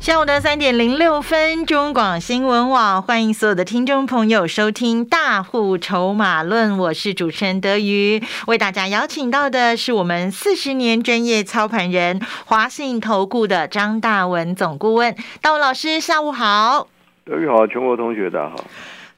下午的三点零六分，中广新闻网欢迎所有的听众朋友收听《大户筹码论》，我是主持人德瑜，为大家邀请到的是我们四十年专业操盘人华信投顾的张大文总顾问，大文老师，下午好。德瑜好，全国同学大家好。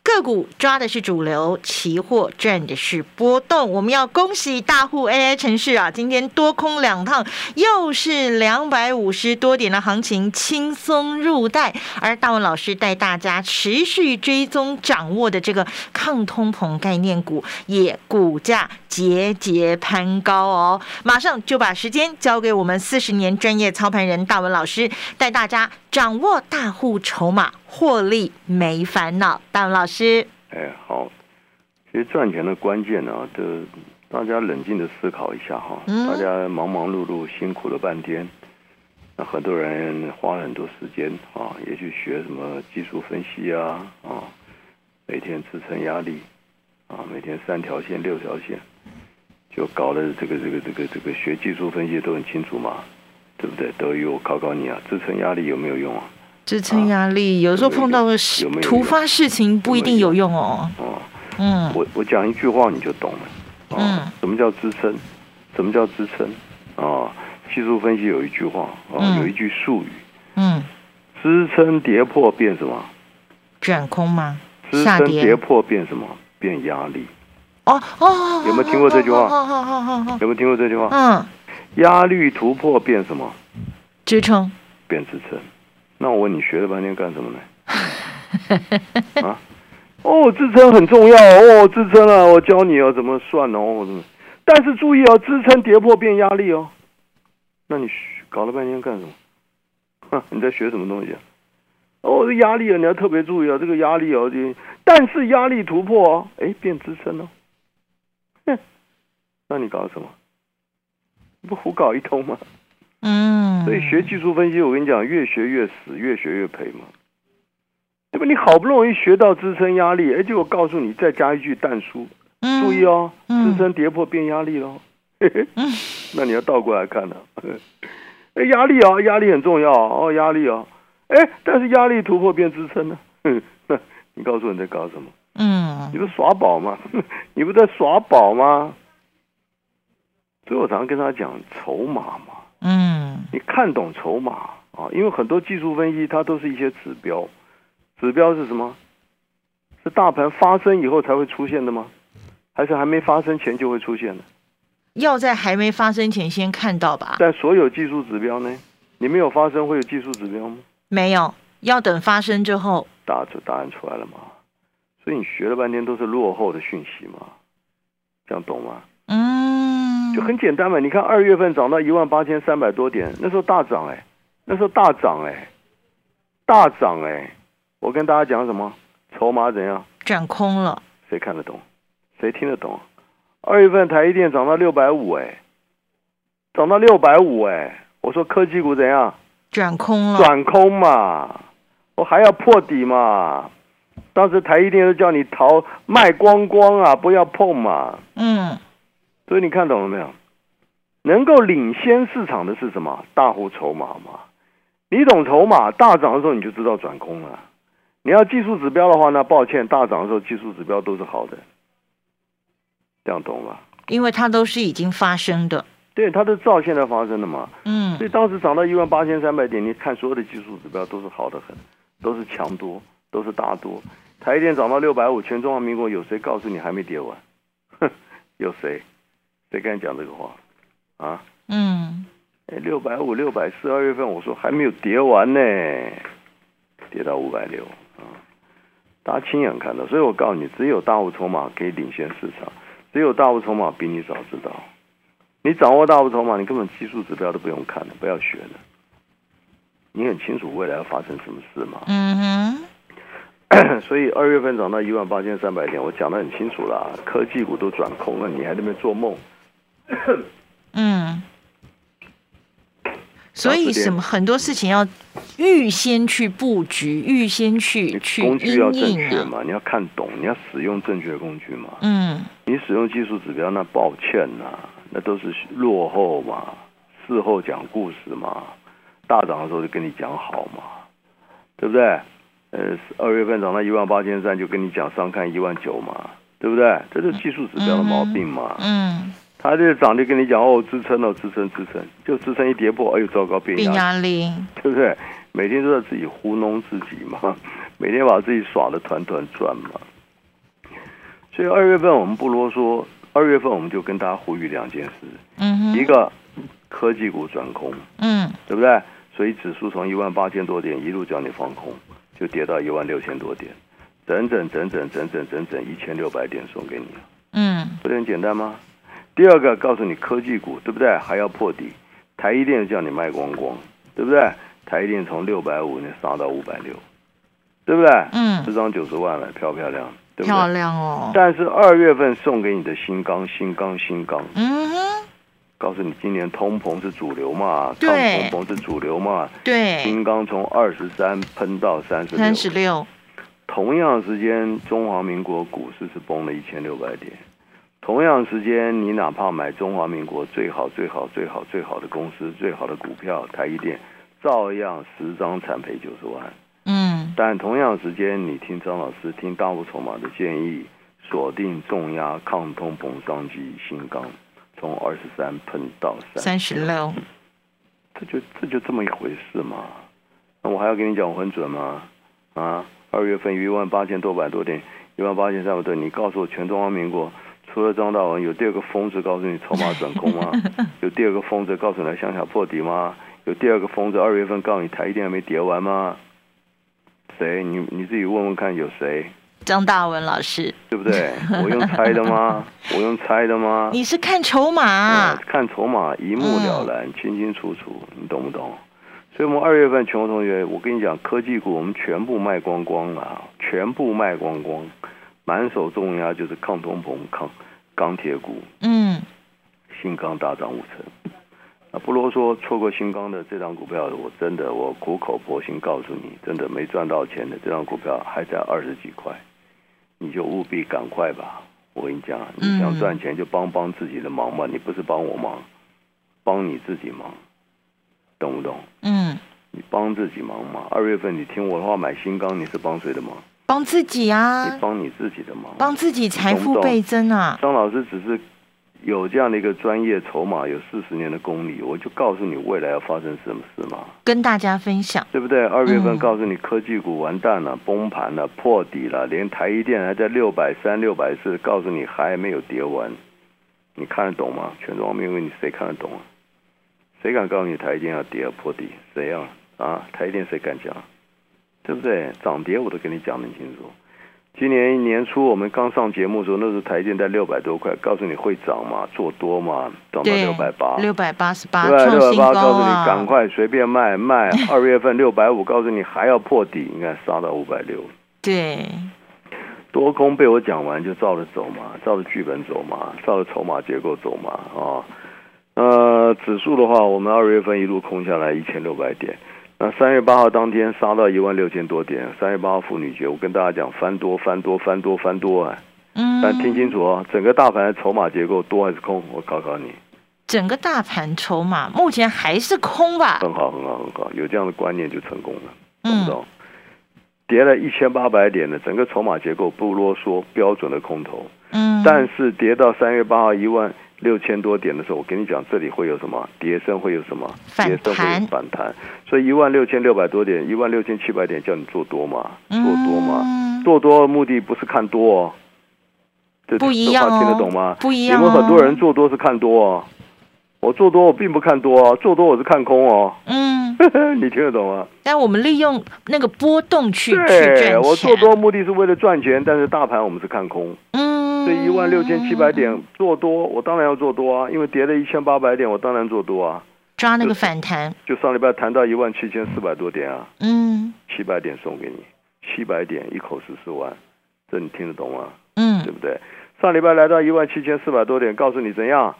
个股抓的是主流，期货赚的是波动。我们要恭喜大户 AI 城市啊，今天多空两趟，又是两百五十多点的行情，轻松入袋。而大文老师带大家持续追踪掌握的这个抗通膨概念股，也股价节节攀高哦。马上就把时间交给我们四十年专业操盘人大文老师，带大家掌握大户筹码。获利没烦恼，大文老师。哎，好，其实赚钱的关键呢，就大家冷静的思考一下哈。嗯。大家忙忙碌碌，辛苦了半天，那很多人花了很多时间啊，也去学什么技术分析啊啊，每天支撑压力啊，每天三条线六条线，就搞的这个这个这个这个学技术分析都很清楚嘛，对不对？都有考考你啊，支撑压力有没有用啊？支撑压力，有时候碰到个事突发事情不一定有用哦。哦，嗯，我我讲一句话你就懂了。嗯，什么叫支撑？什么叫支撑？啊，技术分析有一句话啊，有一句术语。嗯，支撑跌破变什么？转空吗？支撑跌破变什么？变压力。哦哦，有没有听过这句话？有没有听过这句话？嗯，压力突破变什么？支撑。变支撑。那我问你学了半天干什么呢？啊？哦，支撑很重要哦，支撑啊，我教你哦，怎么算哦，怎么？但是注意哦，支撑跌破变压力哦。那你搞了半天干什么？你在学什么东西啊？哦，这压力啊，你要特别注意啊，这个压力哦，就但是压力突破哦，哎，变支撑哦。哼，那你搞什么？不胡搞一通吗？嗯，所以学技术分析，我跟你讲，越学越死，越学越赔嘛。对吧？你好不容易学到支撑压力，哎，结果告诉你再加一句淡书，注意哦，支撑跌破变压力喽。那你要倒过来看呢。哎，压力啊，压力很重要哦，压力啊，哎，但是压力突破变支撑呢？那 你告诉我你在搞什么？嗯，你不耍宝吗？你不在耍宝吗？所以我常常跟他讲筹码嘛。嗯，你看懂筹码啊？因为很多技术分析它都是一些指标，指标是什么？是大盘发生以后才会出现的吗？还是还没发生前就会出现的？要在还没发生前先看到吧？但所有技术指标呢？你没有发生会有技术指标吗？没有，要等发生之后。答出答案出来了吗？所以你学了半天都是落后的讯息嘛？这样懂吗？嗯就很简单嘛，你看二月份涨到一万八千三百多点，那时候大涨哎，那时候大涨哎，大涨哎，我跟大家讲什么？筹码怎样？转空了。谁看得懂？谁听得懂？二月份台积电涨到六百五哎，涨到六百五哎，我说科技股怎样？转空了。转空嘛，我还要破底嘛。当时台一电都叫你逃卖光光啊，不要碰嘛。嗯。所以你看懂了没有？能够领先市场的是什么？大户筹码嘛。你懂筹码，大涨的时候你就知道转空了。你要技术指标的话，那抱歉，大涨的时候技术指标都是好的。这样懂吧？因为它都是已经发生的。对，它都照现在发生的嘛。嗯。所以当时涨到一万八千三百点，你看所有的技术指标都是好的很，都是强多，都是大多。台电涨到六百五，全中华民国有谁告诉你还没跌完？哼，有谁？谁跟你讲这个话？啊？嗯。哎，六百五、六百四，二月份我说还没有跌完呢，跌到五百六啊！大家亲眼看到，所以我告诉你，只有大户筹码可以领先市场，只有大户筹码比你早知道。你掌握大户筹码，你根本技术指标都不用看了，不要学了。你很清楚未来要发生什么事吗？嗯哼。所以二月份涨到一万八千三百点，我讲的很清楚了，科技股都转空了，你还在那边做梦？嗯，所以什么很多事情要预先去布局，预先去去工具要正。确嘛，你要看懂，你要使用正确的工具嘛。嗯你使用技术指标，那抱歉呐、那都是落后嘛，事后讲故事嘛，大涨的时候就跟你讲好嘛，对不对？呃，二月份涨到一万八千三，就跟你讲上看一万九嘛，对不对？这是技术指标的毛病嘛。嗯，它这个涨就跟你讲哦，支撑哦，支撑支撑，就支撑一跌破，哎呦糟糕，变压力。对不对？每天都在自己糊弄自己嘛，每天把自己耍的团团转嘛。所以二月份我们不啰嗦，二月份我们就跟大家呼吁两件事：嗯，一个科技股转空，嗯对不对？所以指数从一万八千多点一路叫你放空，就跌到一万六千多点，整整整整整整整整一千六百点送给你。嗯不是很简单吗？第二个告诉你科技股对不对？还要破底，台一电叫你卖光光，对不对？台一电从六百五呢杀到五百六，对不对？嗯，这张九十万了，漂不漂亮？对不漂？亮哦。但是二月份送给你的新钢、新钢、新钢，嗯哼，告诉你今年通膨是主流嘛，抗对通膨是主流嘛，对，新钢从二十三喷到三十三十六，同样时间，中华民国股市是崩了一千六百点。同样时间，你哪怕买中华民国最好、最好、最好、最好的公司、最好的股票，台一电，照样十张惨赔九十万。嗯。但同样时间，你听张老师听大户筹码的建议，锁定重压抗通膨商机新钢，从二十三喷到三三十六。这就这就这么一回事嘛。那我还要跟你讲我很准吗？啊，二月份一万八千多百多点，一万八千三百多，你告诉我全中华民国除了张大文，有第二个疯子告诉你筹码转空吗？有第二个疯子告诉你向下破底吗？有第二个疯子二月份告诉你台积电还没跌完吗？谁？你你自己问问看，有谁？张大文老师，对不对？我用猜的吗？我用猜的吗？你是看筹码啊，，看筹码一目了然，清清楚楚，你懂不懂？所以，我们二月份全国同学，我跟你讲，科技股我们全部卖光光了，全部卖光光，满手重压就是抗通膨、抗钢铁股，嗯新钢大涨五成。啊，不啰嗦，错过新钢的这张股票，我真的我苦口婆心告诉你，真的没赚到钱的这张股票还在二十几块，你就务必赶快吧。我跟你讲，你想赚钱就帮帮自己的忙吧，你不是帮我忙，帮你自己忙，懂不懂？嗯，你帮自己忙嘛。二月份你听我的话买新钢，你是帮谁的忙？帮自己啊你，帮你自己的忙。帮自己财富倍增啊。张老师只是有这样的一个专业筹码，有四十年的功力，我就告诉你未来要发生什么事嘛，跟大家分享。对不对？二月份嗯告诉你科技股完蛋了，崩盘了，破底了，连台一电还在六百三、六百四，告诉你还没有跌完，你看得懂吗？全中华民国你谁看得懂啊？谁敢告诉你台积电要跌破底？谁啊？啊，台积电谁敢讲？对不对？涨跌我都跟你讲得很清楚。今年年初我们刚上节目的时候，那时候台积电在六百多块，告诉你会涨嘛，做多嘛，涨到六百八，六百八十八对六百八，告诉你！赶快随便卖卖。二月份六百五，告诉你还要破底，应该杀到五百六，对，多空被我讲完就照着走嘛，照着剧本走嘛，照着筹码结构走嘛啊。呃，指数的话，我们二月份一路空下来一千六百点，那三月八号当天杀到一万六千多点。三月八号妇女节，我跟大家讲翻多翻多翻多翻多啊！嗯，但听清楚哦，整个大盘的筹码结构多还是空？我考考你。整个大盘筹码目前还是空吧？很好，很好，很好，有这样的观念就成功了，懂嗯不懂？跌了一千八百点的整个筹码结构不啰嗦，标准的空头。嗯，但是跌到三月八号一万六千多点的时候，我跟你讲，这里会有什么跌升，会有什么反跌升会弹有反弹。所以一万六千六百多点，一万六千七百点叫你做多嘛，做多嘛，嗯做多的目的不是看多哦。这不一样听得哦懂吗？不一样你们很多哦人做多是看多哦，我做多我并不看多哦，做多我是看空哦。嗯，你听得懂吗？但我们利用那个波动去去赚对，钱。我做多目的是为了赚钱，但是大盘我们是看空，嗯，所以一万六千七百点做多，我当然要做多啊，因为跌了一千八百点，我当然做多啊。抓那个反弹。就上礼拜谈到一万七千四百多点啊，嗯七百点送给你，七百点一口十四万，这你听得懂吗？嗯对不对？上礼拜来到一万七千四百多点，告诉你怎样，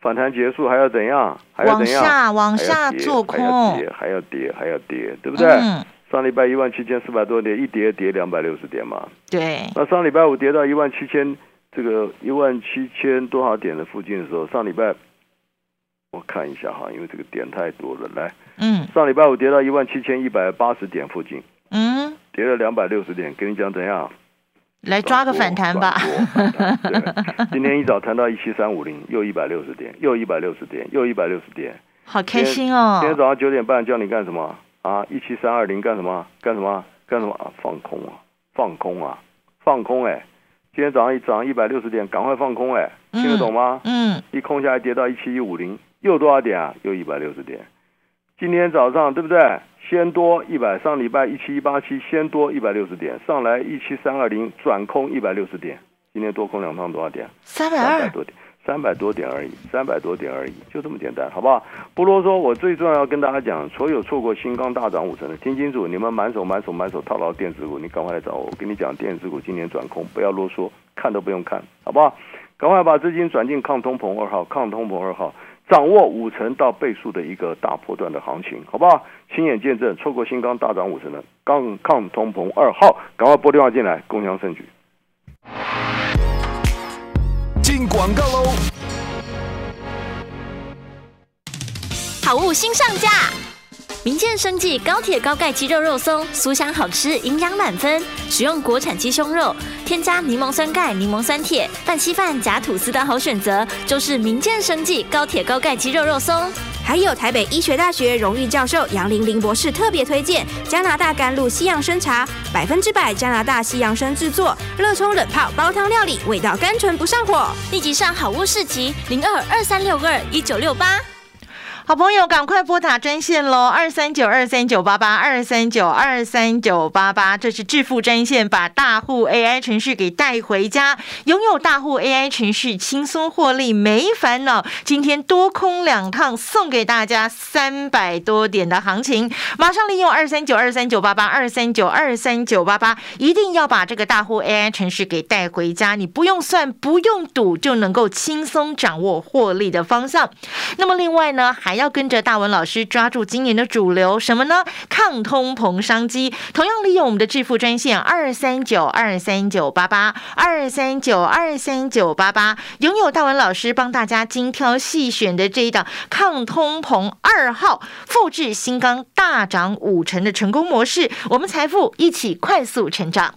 反弹结束还要怎样？还要往怎样？下往下做还要空，跌，还要跌，还要跌，对不对？嗯，上礼拜一万七千四百多点，一跌跌两百六十点嘛。对，那上礼拜五跌到一万七千，这个一万七千多少点的附近的时候，上礼拜我看一下哈，因为这个点太多了。来，嗯上礼拜五跌到一万七千一百八十点附近，嗯，跌了两百六十点，跟你讲怎样？来抓个反弹吧，今天一早谈到一七三五零，又一百六十点，又一百六十点，又一百六十点。好开心哦今，天早上九点半叫你干什么啊？一七三二零干什么？干什么？干什么啊？放空啊！放空啊！放空哎、今天早上一涨一百六十点，赶快放空哎、听得懂吗？嗯，一空下来跌到一七一五零，又多少点啊？又一百六十点。今天早上对不对？先多一百，上礼拜一七一八七，先多一百六十点，上来一七三二零，转空一百六十点。今天多空两趟多少点？三百二，三百多点，三百多点而已，三百多点而已，就这么简单，好不好？不啰嗦，我最重要跟大家讲，所有错过新钢大涨五成的，听清楚，你们满手满手满手套牢电子股，你赶快来找我，我跟你讲，电子股今年转空，不要啰嗦，看都不用看，好不好？赶快把资金转进抗通膨二号，抗通膨二号。掌握五成到倍数的一个大波段的行情，好不好？亲眼见证，错过新钢大涨五成的抗抗通膨二号，赶快拨电话进来，共享盛举。进广告喽！好物新上架，民健生技高铁高钙鸡肉肉松，酥香好吃，营养满分。使用国产鸡胸肉，添加柠檬酸钙、柠檬酸铁，拌稀饭夹吐司的好选择，就是民健生技高铁高钙鸡肉肉松。还有台北医学大学荣誉教授杨玲玲博士特别推荐加拿大甘露西洋参茶，百分之百加拿大西洋参制作，热冲冷泡煲汤料理，味道甘醇不上火。立即上好物市集零二二三六二一九六八。好朋友，赶快拨打专线喽！二三九二三九八八二三九二三九八八，这是致富专线，把大户 AI 程序给带回家，拥有大户 AI 程序，轻松获利，没烦恼。今天多空两趟，送给大家三百多点的行情，马上利用二三九二三九八八二三九二三九八八，一定要把这个大户 AI 程序给带回家，你不用算，不用赌，就能够轻松掌握获利的方向。那么另外呢，还还要跟着大文老师抓住今年的主流，什么呢？抗通膨商机。同样利用我们的致富专线二三九二三九八八二三九二三九八八，拥有大文老师帮大家精挑细选的这一档抗通膨二号，复制新钢大涨五成的成功模式，我们财富一起快速成长。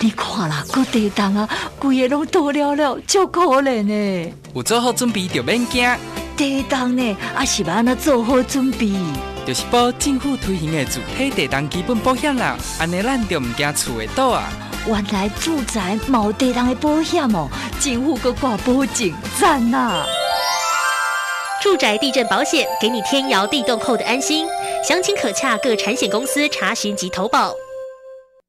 你看啦，个地动啊，规个拢倒了了，足可怜呢。有做好准备就免惊，地动呢，啊是要安怎做好准备？就是报政府推行的主体地动基本保险啦，安尼咱就唔惊厝会倒啊。原来住宅冇地动的保险哦，政府个挂保证，赞呐！住宅地震保险给你天摇地动后的安心，详情可洽各产险公司查询及投保。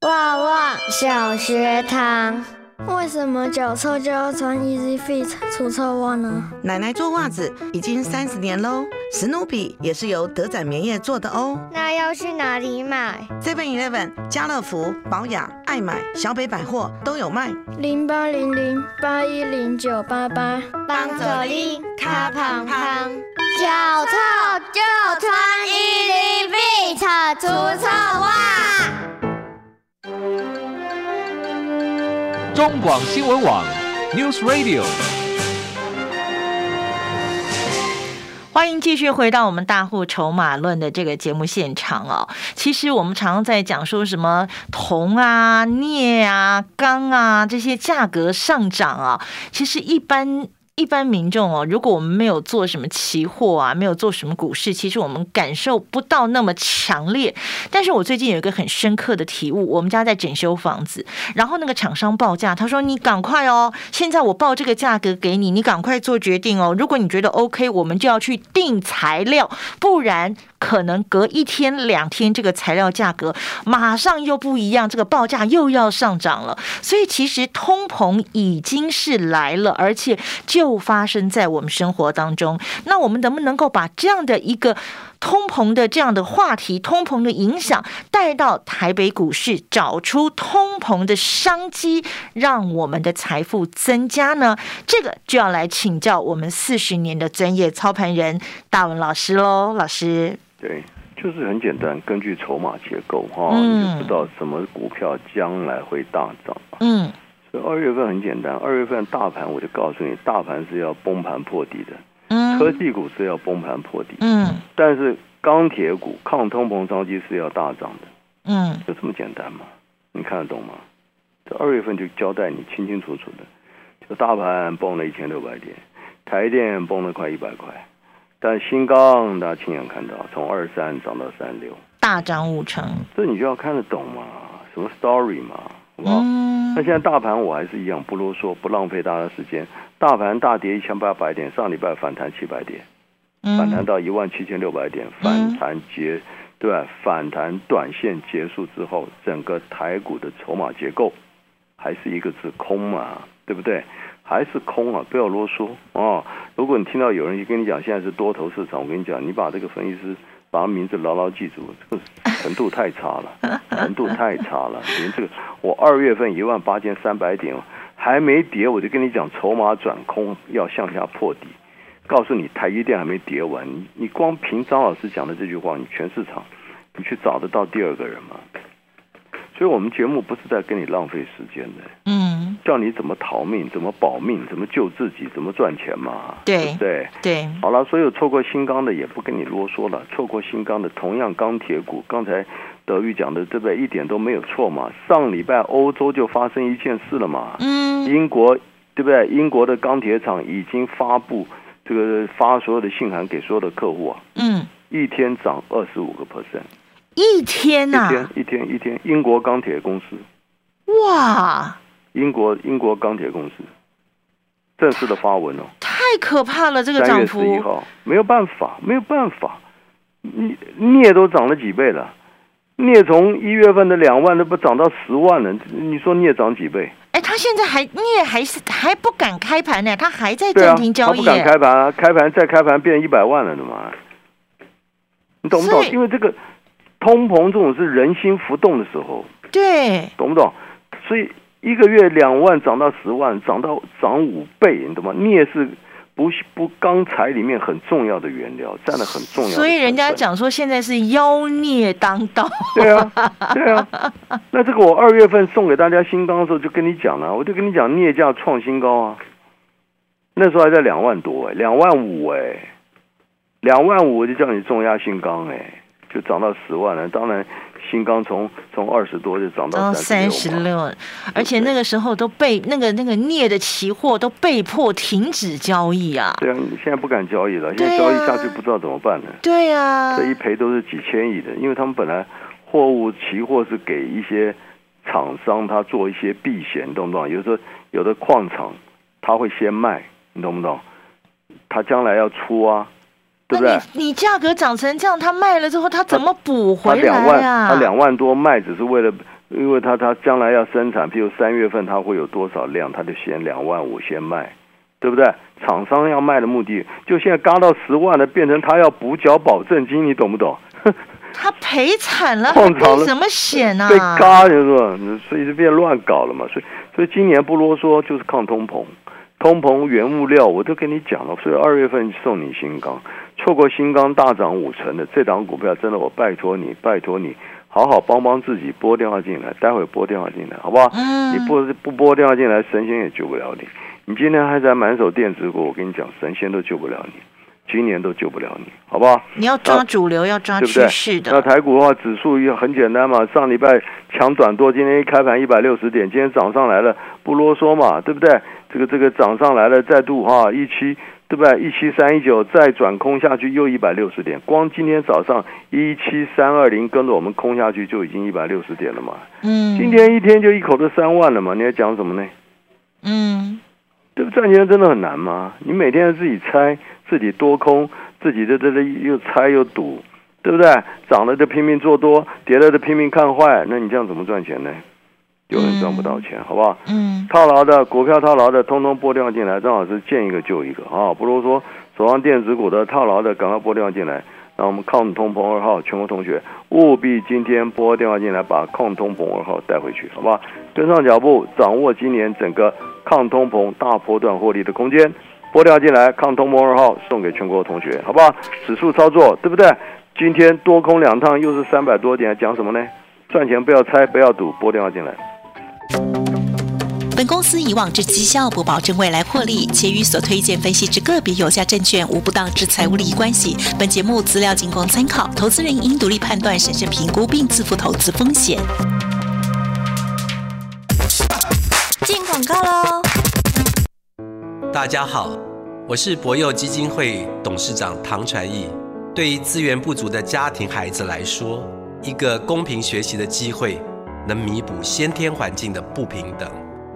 旺旺小学堂，为什么脚臭就要穿 Easy Fit 除臭袜呢？奶奶做袜子已经三十年喽，史努比也是由德仔棉业做的哦。那要去哪里买？Seven Eleven、家乐福、宝雅、爱买、小北百货都有卖。零八零零八一零九八八，帮着你卡胖胖，中广新闻网 News Radio。欢迎继续回到我们大户筹码论的这个节目现场哦。其实我们常常在讲说什么铜啊、镍啊、钢啊这些价格上涨啊，其实一般。一般民众哦，如果我们没有做什么期货啊，没有做什么股市，其实我们感受不到那么强烈。但是我最近有一个很深刻的体悟，我们家在整修房子，然后那个厂商报价，他说你赶快哦，现在我报这个价格给你，你赶快做决定哦。如果你觉得 OK，我们就要去订材料，不然可能隔一天两天，这个材料价格马上又不一样，这个报价又要上涨了。所以其实通膨已经是来了，而且就发生在我们生活当中。那我们能不能够把这样的一个通膨的这样的话题、通膨的影响带到台北股市，找出通膨的商机，让我们的财富增加呢？这个就要来请教我们四十年的专业操盘人大文老师喽，老师。对，就是很简单，根据筹码结构哈，嗯你就知道什么股票将来会大涨。嗯所以二月份很简单，二月份大盘我就告诉你，大盘是要崩盘破底的，嗯科技股是要崩盘破底，嗯但是钢铁股抗通膨商机是要大涨的，嗯就这么简单嘛？你看得懂吗？这二月份就交代你清清楚楚的，就大盘崩了一千六百点，台电崩了快一百块，但新钢大家亲眼看到，从二三涨到三六，大涨五成。这你就要看得懂嘛，什么 story 嘛，好不好？嗯那现在大盘我还是一样不啰嗦，不浪费大家时间。大盘大跌一千八百点，上礼拜反弹七百点，反弹嗯到一万七千六百点，反弹结对吧？反弹短线结束之后，整个台股的筹码结构还是一个字空嘛，对不对？还是空啊，不要啰嗦哦。如果你听到有人跟你讲现在是多头市场，我跟你讲，你把这个分析师把名字牢牢记住，这个程度太差了，程度太差了。连这个我二月份一万八千三百点还没跌，我就跟你讲筹码转空要向下破底。告诉你，台积电还没跌完，你你光凭张老师讲的这句话，你全市场你去找得到第二个人吗？所以我们节目不是在跟你浪费时间的，嗯，叫你怎么逃命、怎么保命、怎么救自己、怎么赚钱嘛，对不对？对，好了，所有错过新钢的也不跟你啰嗦了。错过新钢的，同样钢铁股，刚才德玉讲的对不对？一点都没有错嘛。上礼拜欧洲就发生一件事了嘛，嗯英国对不对？英国的钢铁厂已经发布这个发所有的信函给所有的客户啊，嗯，一天涨二十五个 percent，一天呐、一天一天一天，英国钢铁公司，哇，英国英国钢铁公司正式的发文哦。太可怕了，这个三月涨幅。十一号，没有办法，没有办法，你镍都涨了几倍了？镍从一月份的两万都不涨到十万了，你说镍涨几倍？哎，他现在还你也还是还不敢开盘呢，他还在暂停，交易他不敢。开盘啊，开盘再开盘变一百万了的嘛，你懂不懂因为这个通膨这种是人心浮动的时候，对，懂不懂？所以一个月两万涨到十万，涨到涨五倍，你懂吗？镍是不不钢材里面很重要的原料，占了很重要的。所以人家讲说现在是妖孽当道。对啊，对啊。那这个我二月份送给大家新钢的时候就跟你讲了，我就跟你讲镍价创新高啊，那时候还在两万多哎，两万五哎，两万五我就叫你重压新钢哎，就涨到十万了。当然新钢从从二十多就涨到到三三十十六，而且那个时候都被那个那个镍的期货都被迫停止交易啊。对啊，你现在不敢交易了，现在交易啊下去不知道怎么办呢。对呀、这一赔都是几千亿的，因为他们本来货物期货是给一些厂商他做一些避险，你懂不懂？有时候有的矿场他会先卖，你懂不懂？他将来要出啊，对不对？你价格涨成这样，他卖了之后，他怎么补回来两万，啊？他两万多卖只是为了，因为他他将来要生产，譬如三月份他会有多少量，他就先两万五先卖，对不对？厂商要卖的目的，就现在嘎到十万了，变成他要补缴保证金，你懂不懂？他赔惨了，矿场了什么险啊？被嘎就是说，所以就变乱搞了嘛。所以所以今年不啰嗦，就是抗通膨，通膨原物料我都跟你讲了。所以二月份送你新钢，错过新钢大涨五成的这档股票，真的我拜托你，拜托你。好好帮帮自己，拨电话进来，待会拨电话进来，好不好？嗯你不不拨电话进来，神仙也救不了你。你今天还在满手电子股，我跟你讲，神仙都救不了你。今年都救不了你，好不好？你要抓主流，要抓趋势？的。那台股的话，指数也很简单嘛，上礼拜强转多，今天一开盘一百六十点，今天涨上来了，不啰嗦嘛，对不对？这个这个涨上来了，再度哈一七，对不对？一七三一九再转空下去又一百六十点，光今天早上一七三二零跟着我们空下去就已经一百六十点了嘛。嗯，今天一天就一口都三万了嘛，你还讲什么呢？嗯，这个赚钱真的很难吗？你每天自己猜，自己多空，自己在这个又猜又赌，对不对？涨了就拼命做多，跌了就拼命看坏，那你这样怎么赚钱呢？有人赚不到钱，好不好？嗯，套牢的股票套牢的，通通拨电话进来，张老师见一个救一个啊！不如说手上电子股的套牢的，赶快拨电话进来。那我们抗通膨二号全国同学务必今天拨电话进来，把抗通膨二号带回去，好不好？跟上脚步，掌握今年整个抗通膨大波段获利的空间。拨电话进来，抗通膨二号送给全国同学，好不好？指数操作对不对？今天多空两趟又是三百多点，讲什么呢？赚钱不要猜，不要赌，拨电话进来。本公司以往之绩效不保证未来获利，且与所推荐分析之个别有价证券无不当之财务利益关系。本节目资料仅供参考，投资人应独立判断、审慎评估并自负投资风险。进广告喽！大家好，我是博幼基金会董事长唐传义。对于资源不足的家庭孩子来说，一个公平学习的机会，能弥补先天环境的不平等。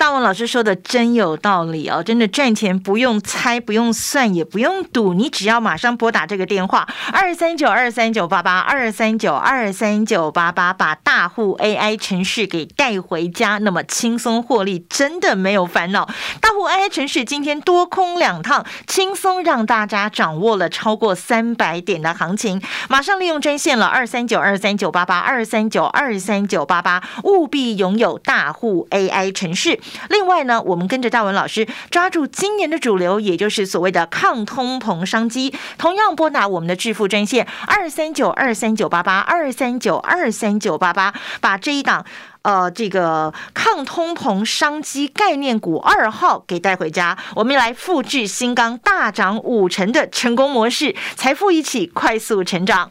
大王老师说的真有道理哦，真的赚钱不用猜，不用算，也不用赌，你只要马上拨打这个电话二三九二三九八八二三九二三九八八，把大户 AI 程序给带回家，那么轻松获利，真的没有烦恼。大户 AI 程序今天多空两趟，轻松让大家掌握了超过三百点的行情，马上利用专线了二三九二三九八八二三九二三九八八，务必拥有大户 AI 程序。另外呢，我们跟着大文老师抓住今年的主流，也就是所谓的抗通膨商机，同样拨打我们的致富专线二三九二三九八八二三九二三九八八，把这一档。呃，这个抗通膨商机概念股二号给带回家，我们来复制新钢大涨五成的成功模式，财富一起快速成长。